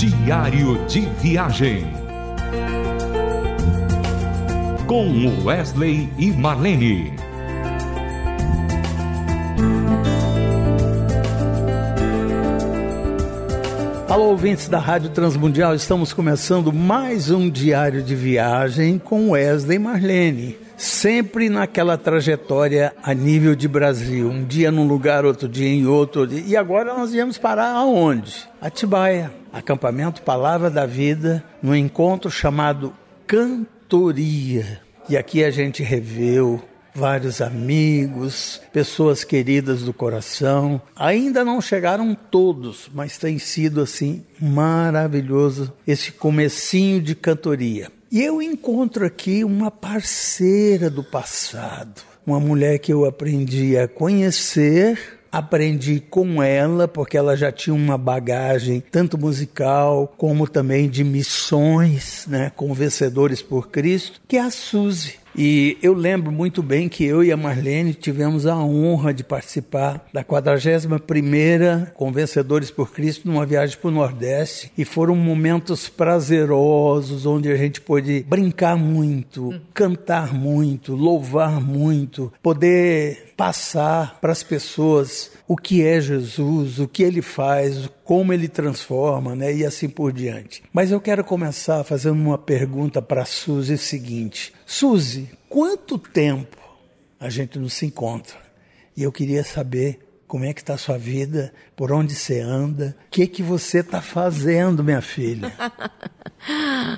Diário de Viagem. Com Wesley e Marlene. Alô, ouvintes da Rádio Transmundial, estamos começando mais um diário de viagem com Wesley e Marlene. Sempre naquela trajetória a nível de Brasil. Um dia num lugar, outro dia em outro. E agora nós viemos parar aonde? Atibaia. Acampamento Palavra da Vida, no encontro chamado Cantoria. E aqui a gente reveu vários amigos, pessoas queridas do coração. Ainda não chegaram todos, mas tem sido assim maravilhoso esse comecinho de cantoria. E eu encontro aqui uma parceira do passado, uma mulher que eu aprendi a conhecer aprendi com ela, porque ela já tinha uma bagagem tanto musical como também de missões, né, com Vencedores por Cristo, que é a Suzy. E eu lembro muito bem que eu e a Marlene tivemos a honra de participar da 41ª Convencedores por Cristo numa viagem para o Nordeste e foram momentos prazerosos onde a gente pôde brincar muito, cantar muito, louvar muito, poder passar para as pessoas o que é Jesus, o que ele faz, como ele transforma, né? E assim por diante. Mas eu quero começar fazendo uma pergunta para Suzy seguinte. Suzy, quanto tempo a gente não se encontra? E eu queria saber como é que está a sua vida, por onde você anda, o que que você está fazendo, minha filha?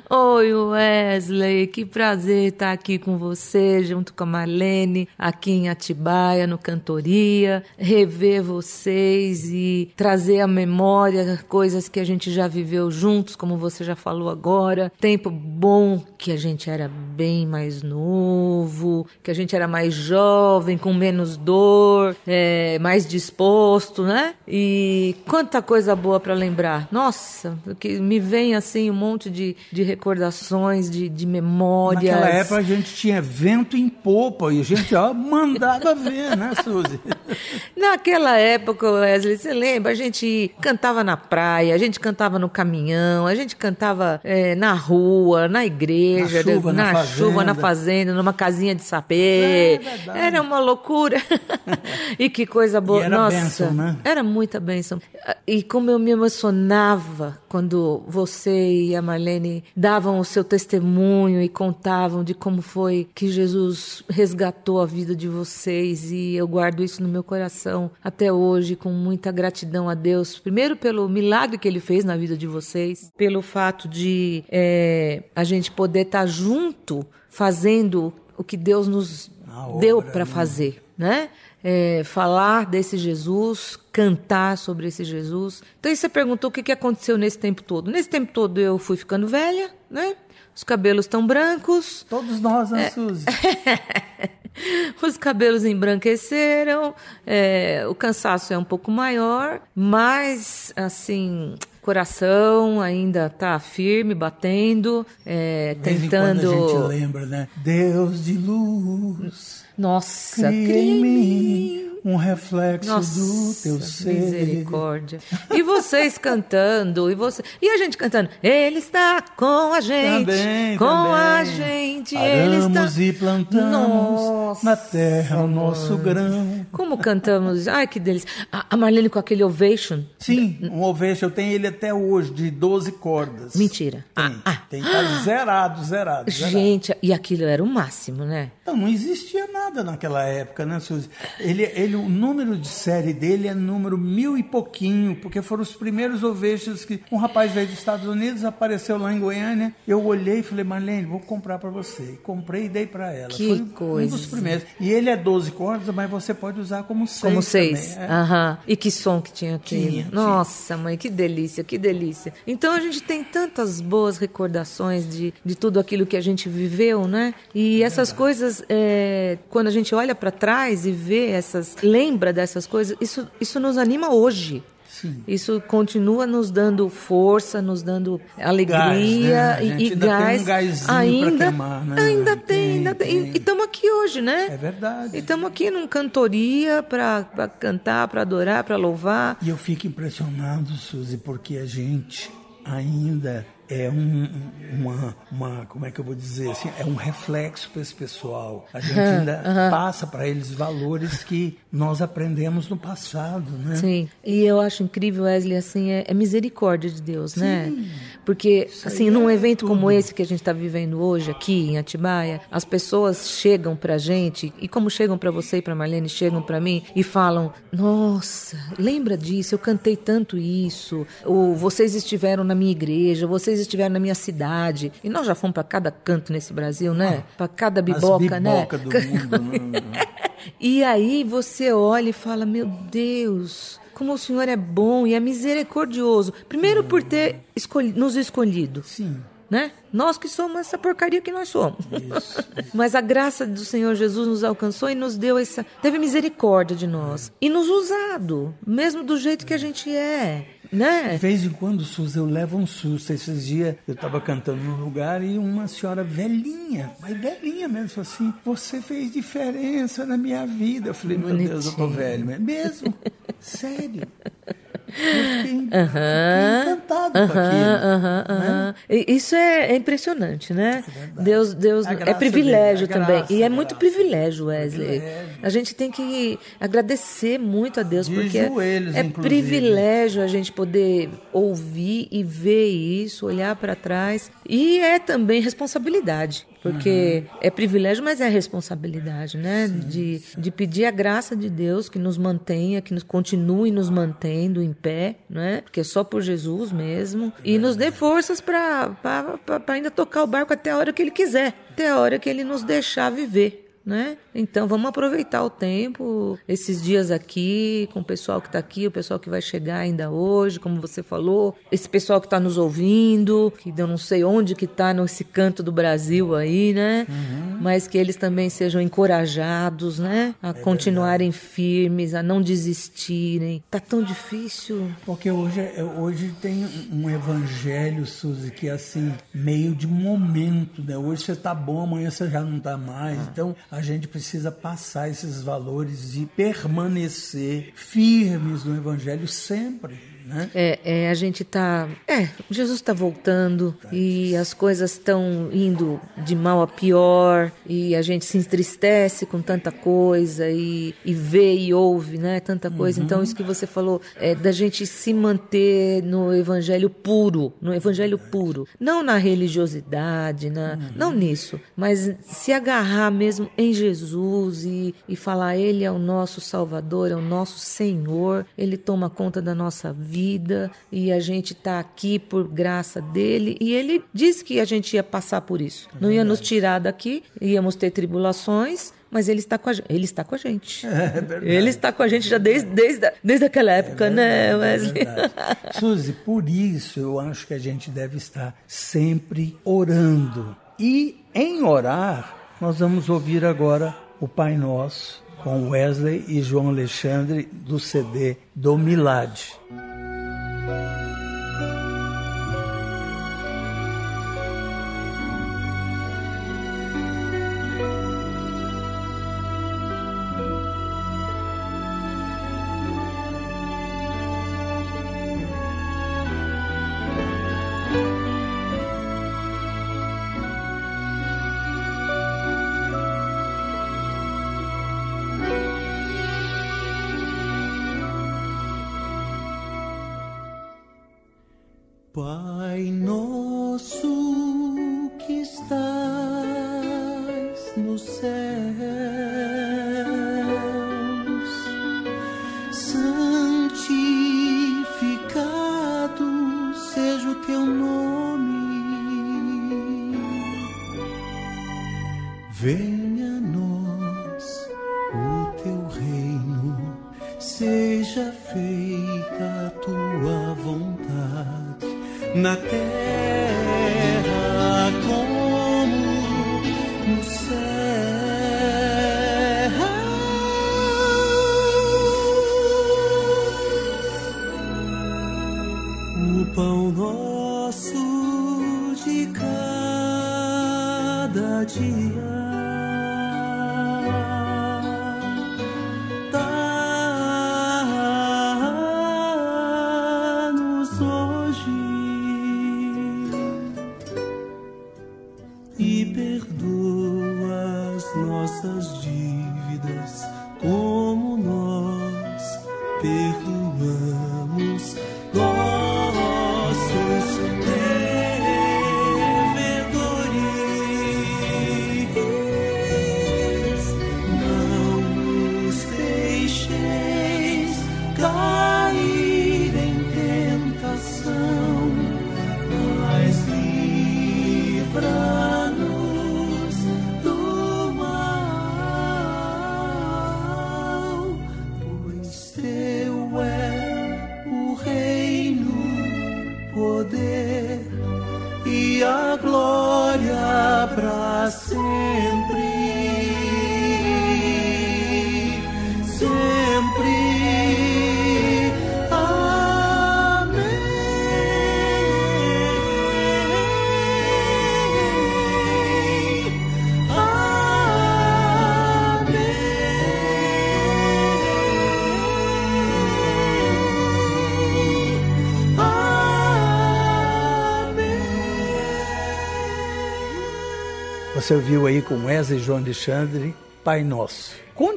Oi, Wesley, que prazer estar aqui com você, junto com a Marlene, aqui em Atibaia, no Cantoria, rever vocês e trazer à memória coisas que a gente já viveu juntos, como você já falou agora. Tempo bom que a gente era bem mais novo, que a gente era mais jovem, com menos dor, é, mais disposto, né? E quanta coisa boa para lembrar. Nossa, que me vem assim um monte de, de recordações, de, de memórias. Naquela época a gente tinha vento em popa e a gente ó, mandava ver, né, Suzy? Naquela época, Wesley, você lembra? A gente cantava na praia, a gente cantava no caminhão, a gente cantava é, na rua, na igreja, Na chuva, na na, fazenda. chuva, na fazenda, numa casinha de sapê. É era uma loucura. e que coisa boa. Era Nossa, bênção, né? era muita bênção. E como eu me emocionava quando você e a Marlene davam o seu testemunho e contavam de como foi que Jesus resgatou a vida de vocês. E eu guardo isso no meu coração até hoje, com muita gratidão a Deus. Primeiro, pelo milagre que ele fez na vida de vocês, pelo fato de é, a gente poder estar junto fazendo o que Deus nos A deu para né? fazer, né? É, falar desse Jesus, cantar sobre esse Jesus. Então, aí você perguntou o que, que aconteceu nesse tempo todo. Nesse tempo todo eu fui ficando velha, né? Os cabelos estão brancos, Todos nós, né, Suzy? os cabelos embranqueceram, é, o cansaço é um pouco maior, mas assim, coração ainda tá firme, batendo, é, em quando a gente tentando. lembra, né? Deus de luz, Nossa, mim um reflexo Nossa, do teu ser. misericórdia. E vocês cantando, e você, e a gente cantando. Ele está com a gente, Também, com também. a gente. Ele está. E plantamos Nossa, na terra o nosso grão. Como cantamos? Ai, que delícia. A Marlene com aquele ovation. Sim, um ovation, eu tenho ele até hoje, de 12 cordas. Mentira. Tem, Ah, ah. tem tá zerado, zerado, zerado. Gente, e aquilo era o máximo, né? Então, não existia nada naquela época, né, Suzy? Ele, ele, o número de série dele é número mil e pouquinho, porque foram os primeiros ovejos que um rapaz veio dos Estados Unidos, apareceu lá em Goiânia. Eu olhei e falei, Marlene, vou comprar para você. E comprei e dei para ela. Que Foi um coisa. dos primeiros. E ele é 12 cordas, mas você pode usar como seis. Como seis. também, é. Aham. E que som que tinha aquele. Tinha, tinha. Nossa, mãe, que delícia, que delícia. Então a gente tem tantas boas recordações de, de tudo aquilo que a gente viveu, né? E essas coisas, é, quando a gente olha para trás e vê essas, lembra dessas coisas, isso, isso nos anima hoje. Sim. Isso continua nos dando força, nos dando alegria né? E, e ainda tem gás. um gásinho pra ainda, queimar, né? ainda tem, Tem, ainda tem. tem. E estamos aqui hoje, né? É verdade. E estamos aqui num cantoria para cantar, para adorar, para louvar. E eu fico impressionado, Suzy, porque a gente ainda é um, uma, uma, como é que eu vou dizer assim, é um reflexo para esse pessoal. A gente ainda passa para eles valores que nós aprendemos no passado, né? Sim, e eu acho incrível, Wesley, assim, é, é misericórdia de Deus, né? Porque, assim, num é evento como esse que a gente está vivendo hoje aqui em Atibaia, as pessoas chegam pra gente, e como chegam pra você e pra Marlene, chegam pra mim e falam: Nossa, lembra disso? Eu cantei tanto isso. Ou vocês estiveram na minha igreja, vocês estiveram na minha cidade. E nós já fomos pra cada canto nesse Brasil, né? Pra cada As biboca, né? biboca do mundo, né? E aí você olha e fala: Meu Deus, como o Senhor é bom e é misericordioso. Primeiro por ter escolhi- nos escolhido. Sim. Né? Nós que somos essa porcaria que nós somos. Mas a graça do Senhor Jesus nos alcançou e nos deu essa. teve misericórdia de nós. E nos usado, mesmo do jeito que a gente é. Né? De vez em quando, Suzy, eu levo um susto. Esses dias eu estava cantando num lugar e uma senhora velhinha, mas velhinha mesmo, falou assim: Você fez diferença na minha vida. Eu falei: Meu Deus, eu tô velho. Mas mesmo? Sério? Fiquei, fiquei encantado com aquilo. Aham, né? Isso é, é impressionante, né? Deus, Deus A é privilégio dele, também. graça, e é muito privilégio, Wesley. Privilégio. A gente tem que agradecer muito a Deus, De porque é- joelhos, é inclusive. privilégio a gente poder ouvir e ver isso, olhar para trás. E é também responsabilidade. Porque Uhum. é privilégio, mas é responsabilidade, né? De, de pedir a graça de Deus que nos mantenha, que nos continue nos mantendo em pé, né? Porque é só por Jesus mesmo. E nos dê forças para ainda tocar o barco até a hora que Ele quiser, até a hora que Ele nos deixar viver. Né? Então vamos aproveitar o tempo, esses dias aqui, com o pessoal que está aqui, o pessoal que vai chegar ainda hoje, como você falou, esse pessoal que está nos ouvindo, que eu não sei onde que está nesse canto do Brasil aí, né? Mas que eles também sejam encorajados, né? A continuarem firmes, a não desistirem. Tá tão difícil. Porque hoje, é- hoje tem um evangelho, Suzy, que é assim, meio de momento, né? Hoje você tá bom, amanhã você já não tá mais. Então a gente precisa passar esses valores e permanecer firmes no evangelho sempre, né? É, é, a gente tá. É, Jesus está voltando e as coisas estão indo de mal a pior e a gente se entristece com tanta coisa e, e vê e ouve, né? Tanta coisa. Então, isso que você falou é da gente se manter no evangelho puro, no evangelho puro. Não na religiosidade, na, não nisso, mas se agarrar mesmo em Jesus e, e falar: Ele é o nosso Salvador, é o nosso Senhor, Ele toma conta da nossa vida e a gente está aqui por graça dele. E Ele disse que a gente ia passar por isso, não ia nos tirar daqui, íamos ter tribulações. Mas ele está com a gente. Ele está com a gente. ele está com a gente já desde, desde, desde aquela época, né, Wesley? Suzy, por isso eu acho que a gente deve estar sempre orando. E em orar, nós vamos ouvir agora o Pai Nosso com Wesley e João Alexandre do CD do Milad. Pai nosso que estás nos céus, santificado seja o teu nome. Venha na terra como no céu. O pão nosso de cada dia. Perdoamos. Nossos Você ouviu aí com Wesley João Alexandre, Pai Nosso.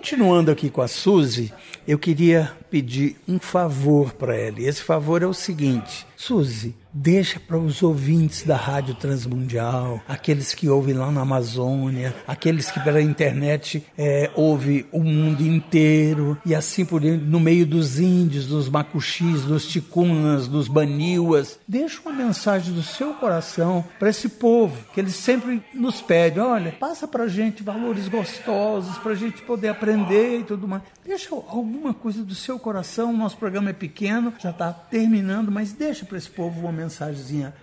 Continuando aqui com a Suzy, eu queria pedir um favor para ela. E esse favor é o seguinte: Suzy, deixa para os ouvintes da Rádio Transmundial, aqueles que ouvem lá na Amazônia, aqueles que pela internet é, ouvem o mundo inteiro e assim por diante, no meio dos índios, dos macuxis, dos ticunas, dos baniuas. Deixa uma mensagem do seu coração para esse povo, que eles sempre nos pedem: olha, passa para gente valores gostosos, para a gente poder aprender e tudo mais. Deixa alguma coisa do seu coração. O nosso programa é pequeno, já está terminando, mas deixa para esse povo uma mensagenzinha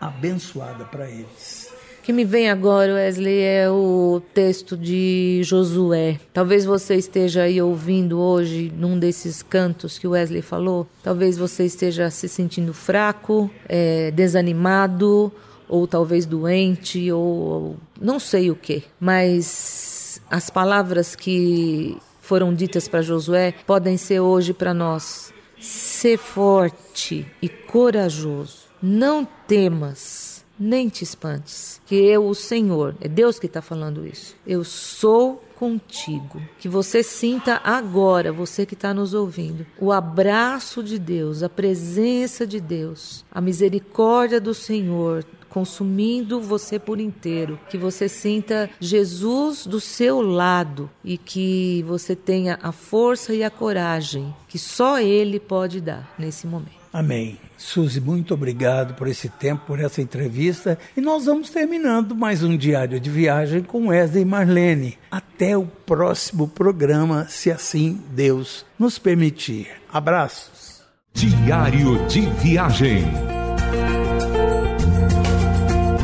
abençoada para eles. O que me vem agora, Wesley, é o texto de Josué. Talvez você esteja aí ouvindo hoje num desses cantos que o Wesley falou. Talvez você esteja se sentindo fraco, é, desanimado, ou talvez doente, ou, ou não sei o que. Mas as palavras que foram ditas para Josué podem ser hoje para nós. Ser forte e corajoso. Não temas, nem te espantes, que eu, o Senhor, é Deus que está falando isso. Eu sou contigo. Que você sinta agora, você que está nos ouvindo, o abraço de Deus, a presença de Deus, a misericórdia do Senhor consumindo você por inteiro, que você sinta Jesus do seu lado e que você tenha a força e a coragem que só Ele pode dar nesse momento. Amém. Suzy, muito obrigado por esse tempo, por essa entrevista. E nós vamos terminando mais um diário de viagem com Wesley e Marlene. Até o próximo programa, se assim Deus nos permitir. Abraços. Diário de Viagem